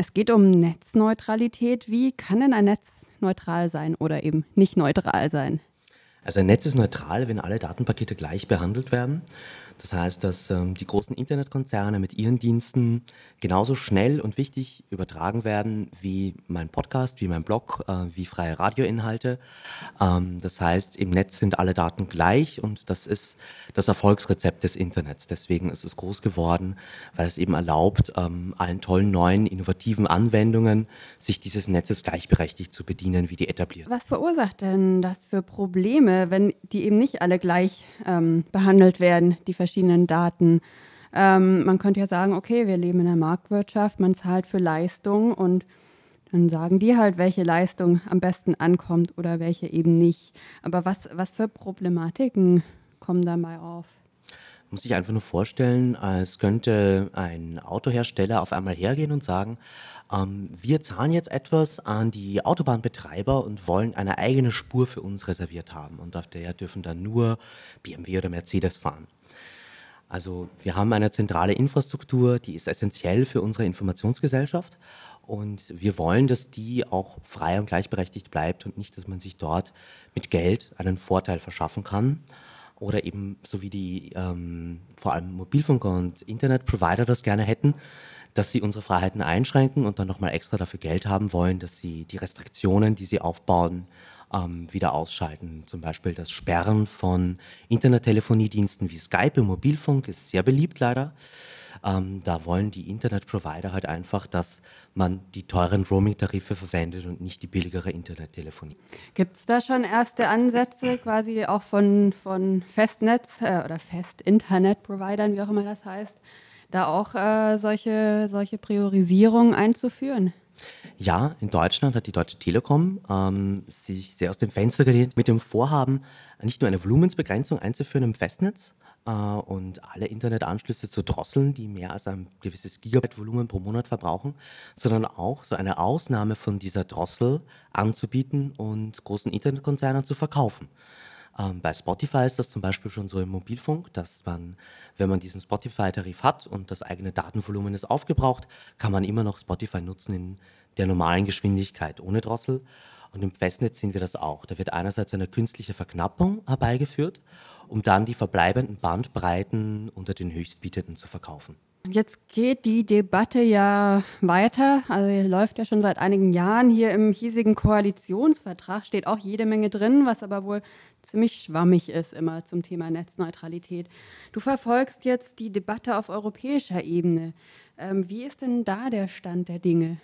Es geht um Netzneutralität. Wie kann denn ein Netz neutral sein oder eben nicht neutral sein? Also ein Netz ist neutral, wenn alle Datenpakete gleich behandelt werden. Das heißt, dass ähm, die großen Internetkonzerne mit ihren Diensten genauso schnell und wichtig übertragen werden wie mein Podcast, wie mein Blog, äh, wie freie Radioinhalte. Ähm, das heißt, im Netz sind alle Daten gleich und das ist das Erfolgsrezept des Internets. Deswegen ist es groß geworden, weil es eben erlaubt, ähm, allen tollen neuen, innovativen Anwendungen sich dieses Netzes gleichberechtigt zu bedienen wie die etablierten. Was verursacht denn das für Probleme, wenn die eben nicht alle gleich ähm, behandelt werden, die verschiedenen Daten? Ähm, man könnte ja sagen, okay, wir leben in der Marktwirtschaft, man zahlt für Leistung und dann sagen die halt, welche Leistung am besten ankommt oder welche eben nicht. Aber was, was für Problematiken kommen dabei auf? Muss sich einfach nur vorstellen, als könnte ein Autohersteller auf einmal hergehen und sagen, ähm, wir zahlen jetzt etwas an die Autobahnbetreiber und wollen eine eigene Spur für uns reserviert haben. Und auf der dürfen dann nur BMW oder Mercedes fahren. Also wir haben eine zentrale Infrastruktur, die ist essentiell für unsere Informationsgesellschaft. Und wir wollen, dass die auch frei und gleichberechtigt bleibt und nicht, dass man sich dort mit Geld einen Vorteil verschaffen kann. Oder eben so wie die ähm, vor allem Mobilfunker und Internetprovider das gerne hätten, dass sie unsere Freiheiten einschränken und dann nochmal extra dafür Geld haben wollen, dass sie die Restriktionen, die sie aufbauen, ähm, wieder ausschalten. Zum Beispiel das Sperren von Internettelephoniediensten wie Skype im Mobilfunk ist sehr beliebt leider. Ähm, da wollen die Internetprovider halt einfach, dass man die teuren Roaming-Tarife verwendet und nicht die billigere Internettelefonie. Gibt es da schon erste Ansätze quasi auch von, von Festnetz äh, oder Fest-Internet-Providern, wie auch immer das heißt, da auch äh, solche, solche Priorisierungen einzuführen? Ja, in Deutschland hat die Deutsche Telekom ähm, sich sehr aus dem Fenster gelehnt mit dem Vorhaben, nicht nur eine Volumensbegrenzung einzuführen im Festnetz äh, und alle Internetanschlüsse zu drosseln, die mehr als ein gewisses Gigabyte-Volumen pro Monat verbrauchen, sondern auch so eine Ausnahme von dieser Drossel anzubieten und großen Internetkonzernen zu verkaufen. Ähm, bei Spotify ist das zum Beispiel schon so im Mobilfunk, dass man, wenn man diesen Spotify-Tarif hat und das eigene Datenvolumen ist aufgebraucht, kann man immer noch Spotify nutzen in der normalen Geschwindigkeit ohne Drossel. Und im Festnetz sehen wir das auch. Da wird einerseits eine künstliche Verknappung herbeigeführt, um dann die verbleibenden Bandbreiten unter den Höchstbietenden zu verkaufen. Jetzt geht die Debatte ja weiter, also läuft ja schon seit einigen Jahren. Hier im hiesigen Koalitionsvertrag steht auch jede Menge drin, was aber wohl ziemlich schwammig ist immer zum Thema Netzneutralität. Du verfolgst jetzt die Debatte auf europäischer Ebene. Ähm, wie ist denn da der Stand der Dinge?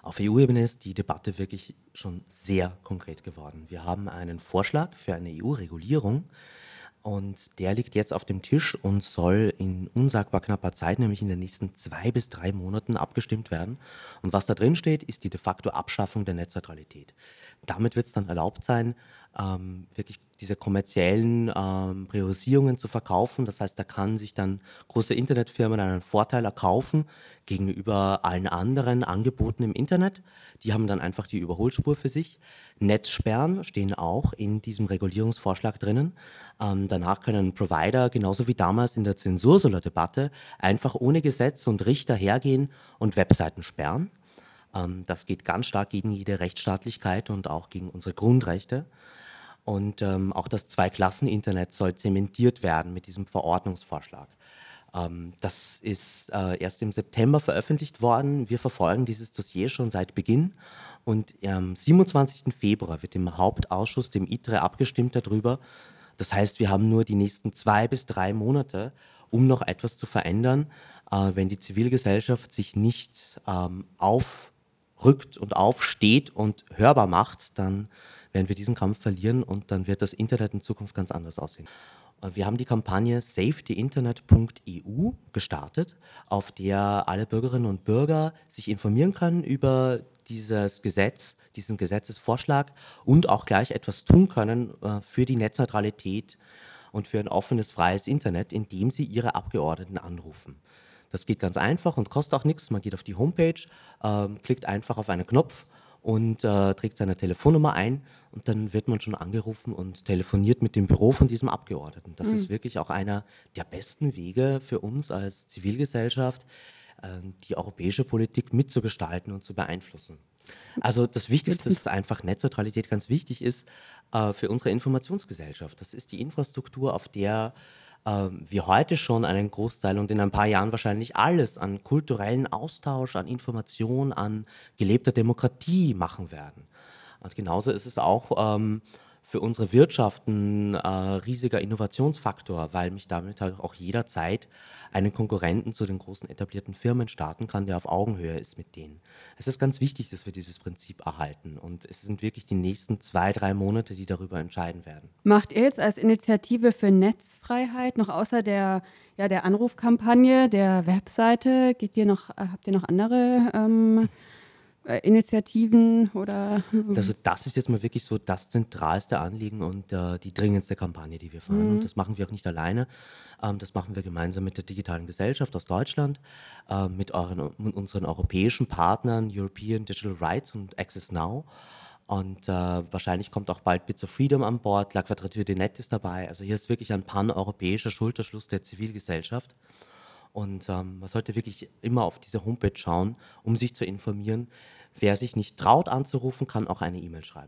Auf EU-Ebene ist die Debatte wirklich schon sehr konkret geworden. Wir haben einen Vorschlag für eine EU-Regulierung, und der liegt jetzt auf dem Tisch und soll in unsagbar knapper Zeit, nämlich in den nächsten zwei bis drei Monaten, abgestimmt werden. Und was da drin steht, ist die de facto Abschaffung der Netzneutralität. Damit wird es dann erlaubt sein, ähm, wirklich diese kommerziellen ähm, Priorisierungen zu verkaufen. Das heißt, da kann sich dann große Internetfirmen einen Vorteil erkaufen gegenüber allen anderen Angeboten im Internet. Die haben dann einfach die Überholspur für sich. Netzsperren stehen auch in diesem Regulierungsvorschlag drinnen. Ähm, danach können Provider, genauso wie damals in der Zensursolar-Debatte, einfach ohne Gesetz und Richter hergehen und Webseiten sperren. Ähm, das geht ganz stark gegen jede Rechtsstaatlichkeit und auch gegen unsere Grundrechte. Und ähm, auch das Zwei-Klassen-Internet soll zementiert werden mit diesem Verordnungsvorschlag. Ähm, das ist äh, erst im September veröffentlicht worden. Wir verfolgen dieses Dossier schon seit Beginn. Und am 27. Februar wird im Hauptausschuss, dem ITRE, abgestimmt darüber. Das heißt, wir haben nur die nächsten zwei bis drei Monate, um noch etwas zu verändern. Äh, wenn die Zivilgesellschaft sich nicht ähm, aufrückt und aufsteht und hörbar macht, dann werden wir diesen Kampf verlieren und dann wird das Internet in Zukunft ganz anders aussehen. Wir haben die Kampagne safetyinternet.eu gestartet, auf der alle Bürgerinnen und Bürger sich informieren können über dieses Gesetz, diesen Gesetzesvorschlag und auch gleich etwas tun können äh, für die Netzneutralität und für ein offenes, freies Internet, indem sie ihre Abgeordneten anrufen. Das geht ganz einfach und kostet auch nichts. Man geht auf die Homepage, äh, klickt einfach auf einen Knopf und äh, trägt seine Telefonnummer ein und dann wird man schon angerufen und telefoniert mit dem Büro von diesem Abgeordneten. Das mhm. ist wirklich auch einer der besten Wege für uns als Zivilgesellschaft, äh, die europäische Politik mitzugestalten und zu beeinflussen. Also das Wichtigste ist einfach Netzneutralität ganz wichtig ist äh, für unsere Informationsgesellschaft. Das ist die Infrastruktur, auf der äh, wir heute schon einen Großteil und in ein paar Jahren wahrscheinlich alles an kulturellen Austausch, an Information, an gelebter Demokratie machen werden. Und genauso ist es auch ähm, für unsere Wirtschaft ein äh, riesiger Innovationsfaktor, weil mich damit halt auch jederzeit einen Konkurrenten zu den großen etablierten Firmen starten kann, der auf Augenhöhe ist mit denen. Es ist ganz wichtig, dass wir dieses Prinzip erhalten und es sind wirklich die nächsten zwei, drei Monate, die darüber entscheiden werden. Macht ihr jetzt als Initiative für Netzfreiheit noch außer der, ja, der Anrufkampagne, der Webseite, geht ihr noch, habt ihr noch andere ähm, äh, Initiativen oder? Also das ist jetzt mal wirklich so das zentralste Anliegen und äh, die dringendste Kampagne, die wir fahren. Mhm. Und das machen wir auch nicht alleine. Ähm, das machen wir gemeinsam mit der digitalen Gesellschaft aus Deutschland, äh, mit, euren, mit unseren europäischen Partnern European Digital Rights und Access Now. Und äh, wahrscheinlich kommt auch bald Bits of Freedom an Bord, La Quadrature de Net ist dabei. Also hier ist wirklich ein pan-europäischer Schulterschluss der Zivilgesellschaft. Und ähm, man sollte wirklich immer auf diese Homepage schauen, um sich zu informieren. Wer sich nicht traut anzurufen, kann auch eine E-Mail schreiben.